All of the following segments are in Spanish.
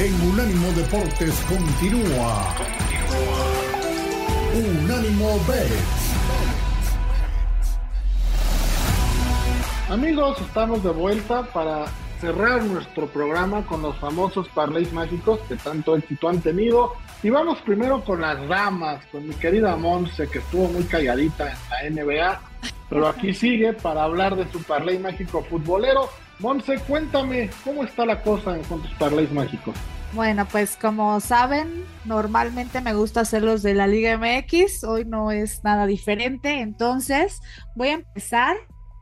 en Unánimo Deportes continúa. Unánimo Bet. Amigos, estamos de vuelta para cerrar nuestro programa con los famosos parlays mágicos que tanto éxito han tenido. Y vamos primero con las damas, con mi querida Monse, que estuvo muy calladita en la NBA, pero aquí sigue para hablar de su parlay mágico futbolero. Monse, cuéntame, ¿cómo está la cosa con tus parlays mágicos? Bueno, pues como saben, normalmente me gusta hacer los de la Liga MX, hoy no es nada diferente, entonces voy a empezar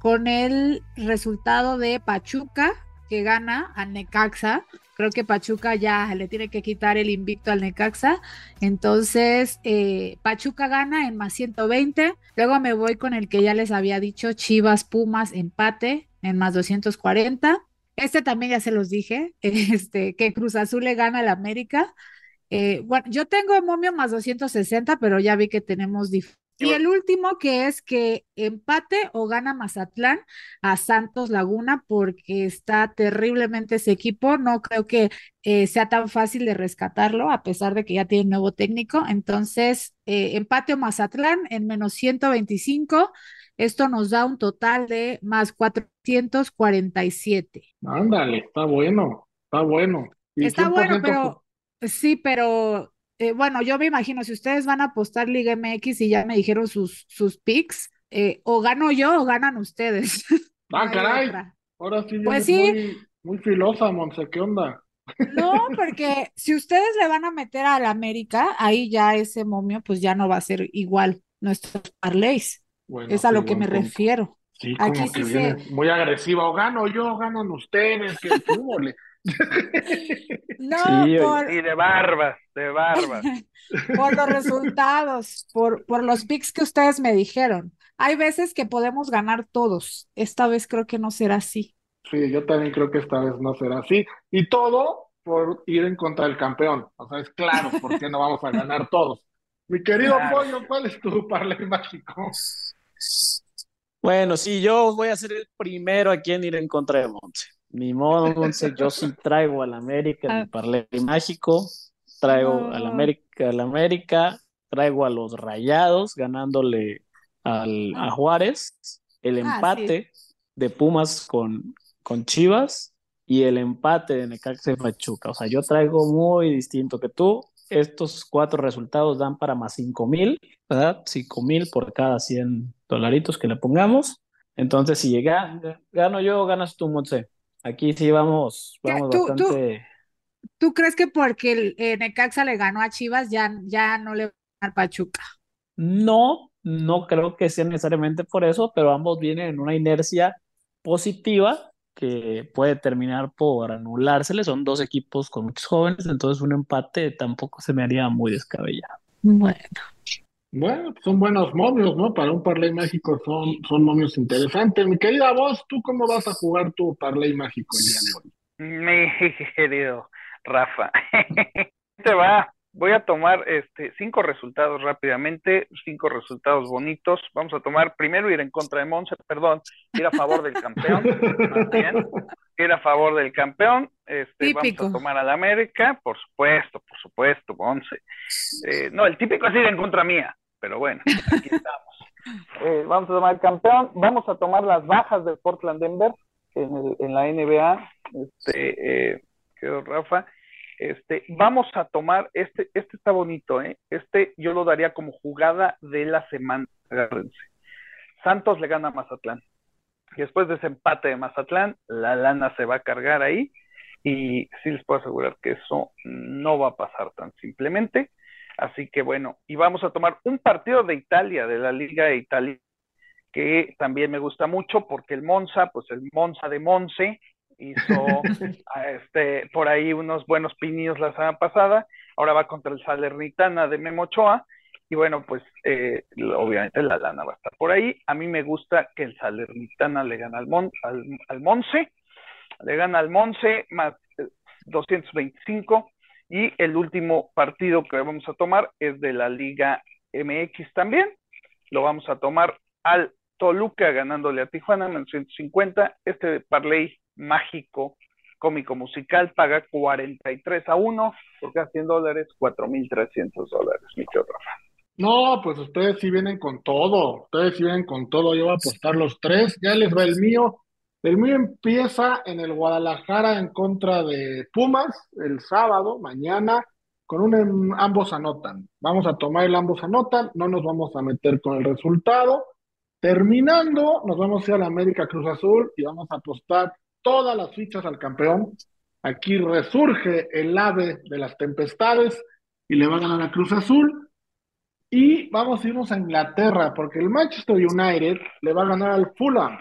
con el resultado de Pachuca que gana a Necaxa. Creo que Pachuca ya le tiene que quitar el invicto al Necaxa. Entonces, eh, Pachuca gana en más 120. Luego me voy con el que ya les había dicho, Chivas Pumas empate en más 240. Este también ya se los dije, este, que Cruz Azul le gana al América. Eh, bueno, yo tengo momio más 260, pero ya vi que tenemos y el último que es que empate o gana Mazatlán a Santos Laguna porque está terriblemente ese equipo. No creo que eh, sea tan fácil de rescatarlo a pesar de que ya tiene nuevo técnico. Entonces, eh, empate o Mazatlán en menos 125. Esto nos da un total de más 447. Ándale, está bueno, está bueno. Está bueno, pero sí, pero eh, bueno, yo me imagino, si ustedes van a apostar Liga MX y ya me dijeron sus, sus picks, eh, o gano yo o ganan ustedes. Ah, caray. Ahora sí, pues sí. Muy, filosa, Monse, ¿qué onda? No, porque si ustedes le van a meter al América, ahí ya ese momio, pues ya no va a ser igual nuestros parlays. es a lo que me refiero. Sí, Aquí sí muy agresiva, o gano yo, o ganan ustedes, que fútbol. No, y de barba, de barba. por los resultados, por, por los picks que ustedes me dijeron. Hay veces que podemos ganar todos. Esta vez creo que no será así. Sí, yo también creo que esta vez no será así. Y todo por ir en contra del campeón. O sea, es claro por qué no vamos a ganar todos. Mi querido Pollo, ¿cuál es tu parlay mágico? Bueno, sí, yo voy a ser el primero aquí en ir en contra de Monte. Ni modo, entonces yo sí traigo al América en mi ah. parlay mágico, traigo al América, al América, traigo a los Rayados ganándole al, a Juárez, el ah, empate de Pumas con, con Chivas y el empate de Necaxa y Pachuca. O sea, yo traigo muy distinto que tú. Estos cuatro resultados dan para más cinco mil, ¿verdad? Cinco mil por cada 100 dolaritos que le pongamos. Entonces, si llega, gano yo, ganas tú, Monse. Aquí sí vamos, vamos ¿Tú, bastante. Tú, crees que porque el eh, Necaxa le ganó a Chivas ya, ya no le va a ganar Pachuca? No, no creo que sea necesariamente por eso, pero ambos vienen en una inercia positiva que puede terminar por anulárseles. Son dos equipos con muchos jóvenes, entonces un empate tampoco se me haría muy descabellado. Bueno. Bueno, pues son buenos momios, ¿no? Para un parlay mágico son, son momios interesantes. Mi querida voz, ¿tú cómo vas a jugar tu parlay mágico el día de hoy? Mi querido Rafa, te va. Voy a tomar este cinco resultados rápidamente, cinco resultados bonitos. Vamos a tomar primero ir en contra de Monse, perdón, ir a favor del campeón, bien, ir a favor del campeón. Este, vamos a tomar al América, por supuesto, por supuesto, Monse. Eh, no, el típico es ir en contra mía pero bueno, aquí estamos. Eh, vamos a tomar el campeón, vamos a tomar las bajas de Portland Denver en, el, en la NBA, este, eh, Rafa, este, vamos a tomar, este, este está bonito, ¿eh? este yo lo daría como jugada de la semana, agárrense. Santos le gana a Mazatlán. Después de ese empate de Mazatlán, la lana se va a cargar ahí y sí les puedo asegurar que eso no va a pasar tan simplemente. Así que bueno, y vamos a tomar un partido de Italia, de la Liga de Italia, que también me gusta mucho porque el Monza, pues el Monza de Monse, hizo este, por ahí unos buenos pinios la semana pasada, ahora va contra el Salernitana de Memochoa, y bueno, pues eh, obviamente la lana va a estar por ahí. A mí me gusta que el Salernitana le gana al, Mon, al, al Monse, le gana al Monse más 225 y el último partido que vamos a tomar es de la Liga MX también. Lo vamos a tomar al Toluca ganándole a Tijuana en 150. Este parlay mágico cómico musical paga 43 a 1, porque a 100 dólares, 4.300 dólares, mi Rafa. No, pues ustedes sí vienen con todo, ustedes sí vienen con todo, yo voy a apostar los tres, ya les va el mío. El mío empieza en el Guadalajara en contra de Pumas el sábado, mañana, con un ambos anotan. Vamos a tomar el ambos anotan, no nos vamos a meter con el resultado. Terminando, nos vamos a ir a la América Cruz Azul y vamos a apostar todas las fichas al campeón. Aquí resurge el ave de las tempestades y le va a ganar a Cruz Azul. Y vamos a irnos a Inglaterra, porque el Manchester United le va a ganar al Fulham.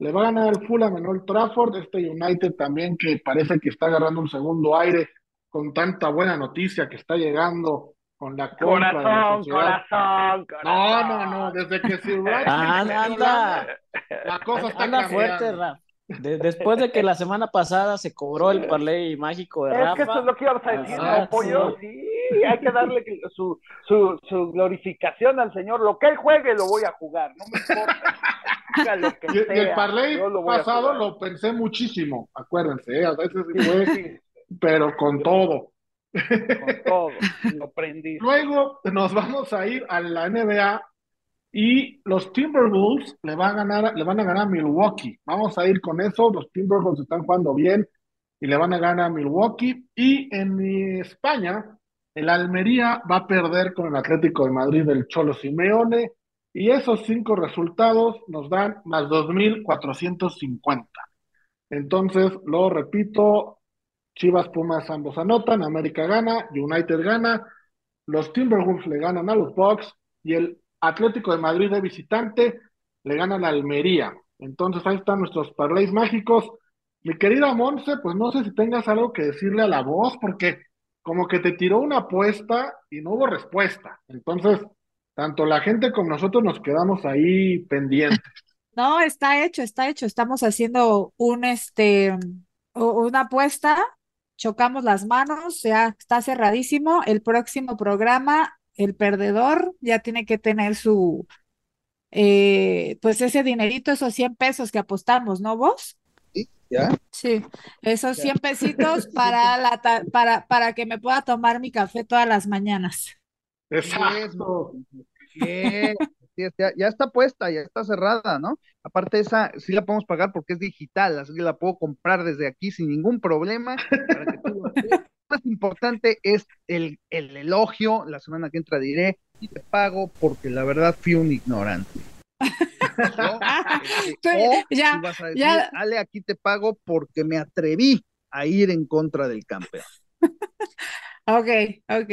Le va a ganar al Fulham en Old Trafford. Este United también que parece que está agarrando un segundo aire con tanta buena noticia que está llegando con la compra corazón, corazón, corazón, No, no, no, desde que se anda, anda, la cosa está anda cambiando. fuerte, Rafa. De- después de que la semana pasada se cobró el parlay mágico de Es Rafa. que eso es lo que íbamos a decir, Ah, ¿no, pollo? Sí, hay que darle su, su, su glorificación al Señor. Lo que él juegue lo voy a jugar, no me importa. Diga lo que Y, y el parlay lo pasado lo pensé muchísimo, acuérdense, ¿eh? a veces sí fue, pero con todo. Con todo, lo prendí. Luego nos vamos a ir a la NBA y los Timberwolves le van a ganar, le van a ganar a Milwaukee. Vamos a ir con eso. Los Timberwolves están jugando bien y le van a ganar a Milwaukee. Y en España, el Almería va a perder con el Atlético de Madrid del Cholo Simeone. Y esos cinco resultados nos dan más 2.450. Entonces, lo repito, Chivas Pumas ambos anotan, América gana, United gana, los Timberwolves le ganan a los Bucks y el Atlético de Madrid de visitante le gana la Almería. Entonces ahí están nuestros parlays mágicos. Mi querida Monse, pues no sé si tengas algo que decirle a la voz, porque como que te tiró una apuesta y no hubo respuesta. Entonces, tanto la gente como nosotros nos quedamos ahí pendientes. No, está hecho, está hecho. Estamos haciendo un este una apuesta, chocamos las manos, ya está cerradísimo. El próximo programa, el perdedor ya tiene que tener su eh, pues ese dinerito, esos 100 pesos que apostamos, ¿no vos? ¿Ya? Sí, esos Ya. 100 pesitos para la ta- para para que me pueda tomar mi café todas las mañanas. Exacto. Sí, ya, ya está puesta, ya está cerrada, ¿no? Aparte esa sí la podemos pagar porque es digital, así que la puedo comprar desde aquí sin ningún problema. Para que tú. Lo más importante es el, el elogio, la semana que entra diré, y te pago porque la verdad fui un ignorante. ¿no? Este, o ya, vas a decir, ya. Ale, aquí te pago porque me atreví a ir en contra del campeón. Ok, ok.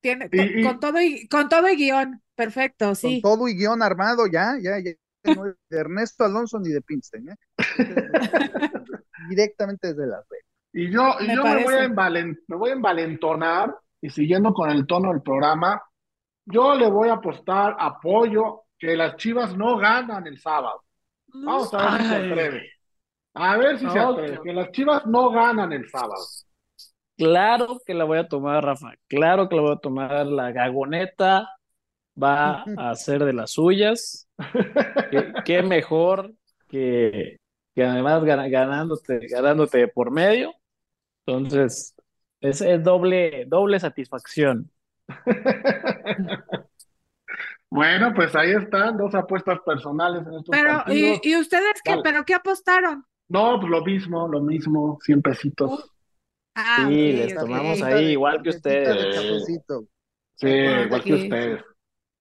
Tiene, Y- con, y- con todo y con todo y guion. Perfecto, sí. Con todo y guion armado, ya, ya, ya. No es de Ernesto Alonso ni de Pinstein, ¿eh? Directamente desde Las Vegas. Y yo, y Me yo me voy a envalen- me voy a envalentonar y siguiendo con el tono del programa, yo le voy a apostar apoyo que las Chivas no ganan el sábado. Vamos a ver si se Ay. atreve. A ver si se atreve. que- las Chivas no ganan el sábado. Claro que la voy a tomar, Rafa. Claro que la voy a tomar. La gagoneta va a hacer de las suyas. Qué, qué mejor que, que además ganándote, ganándote por medio. Entonces, es, es doble, doble satisfacción. Bueno, pues ahí están dos apuestas personales en estos Pero, ¿y, partidos. y ustedes qué? Dale. ¿Pero qué apostaron? No, pues lo mismo, lo mismo, 100 pesitos. Ah, Sí, les tomamos ahí igual que ustedes. cafecito. Sí, igual que ustedes.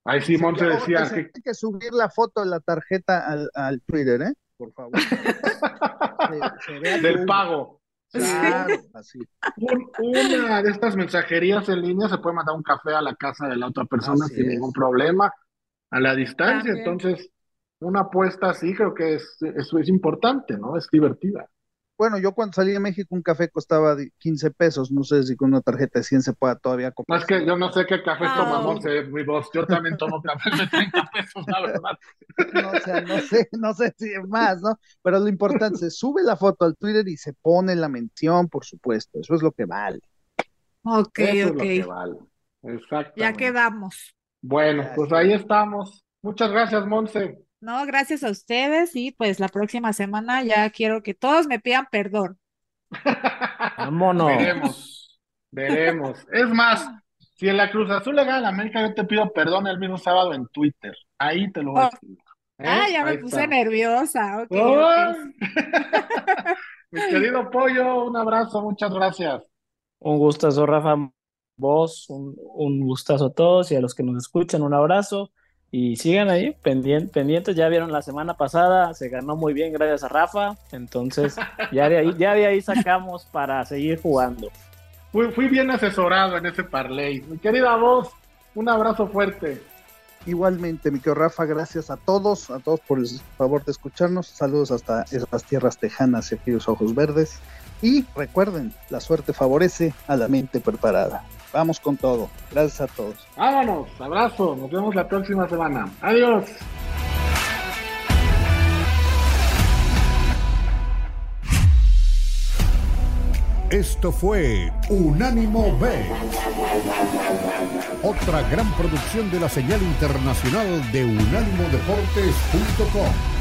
Ahí Simón se Ahora decía se que tiene que subir la foto de la tarjeta al, al Twitter, ¿eh? Por favor. Se- se del pago. Claro, así. Un- una de estas mensajerías en línea se puede mandar un café a la casa de la otra persona Así sin es. ningún problema, a la distancia. También. Entonces, una apuesta así creo que es, es, es importante, ¿no? Es divertida. Bueno, yo cuando salí de México un café costaba de 15 pesos. No sé si con una tarjeta de 100 se pueda todavía No comprar. es que yo no sé qué café Ah. toma Monse, mi voz. Yo también tomo café de 30 pesos, la verdad. No, o sea, no sé, no sé si es más, ¿no? Pero lo importante, se sube la foto al Twitter y se pone la mención, por supuesto. Eso es lo que vale. Ok, Eso es ok. lo que vale. Ya Exactamente. quedamos. Bueno, pues ahí estamos. Muchas gracias, Monse. No, gracias a ustedes y pues la próxima semana ya quiero que todos me pidan perdón. Vámonos. Veremos, veremos. Es más, si en la Cruz Azul le gana a América, yo te pido perdón el mismo sábado en Twitter. Ahí te lo voy a. ¿eh? Ah, ya me puse está. nerviosa. ok, ¡Ay! ok. Mi querido Pollo, un abrazo, muchas gracias. Un gustazo, Rafa. Vos, un, un gustazo a todos y a los que nos escuchan, un abrazo. Y sigan ahí pendien- pendientes. Ya vieron la semana pasada, se ganó muy bien gracias a Rafa. Entonces, ya de ahí, ya de ahí sacamos para seguir jugando. Fui, fui bien asesorado en ese parlay. Mi querida voz, un abrazo fuerte. Igualmente, mi querido Rafa, gracias a todos, a todos por el favor de escucharnos. Saludos hasta esas tierras tejanas y aquellos ojos verdes. Y recuerden, la suerte favorece a la mente preparada. Vamos con todo. Gracias a todos. Vámonos, abrazo, nos vemos la próxima semana. Adiós. Esto fue Unánimo B. Otra gran producción de la señal internacional de unánimodeportes.com.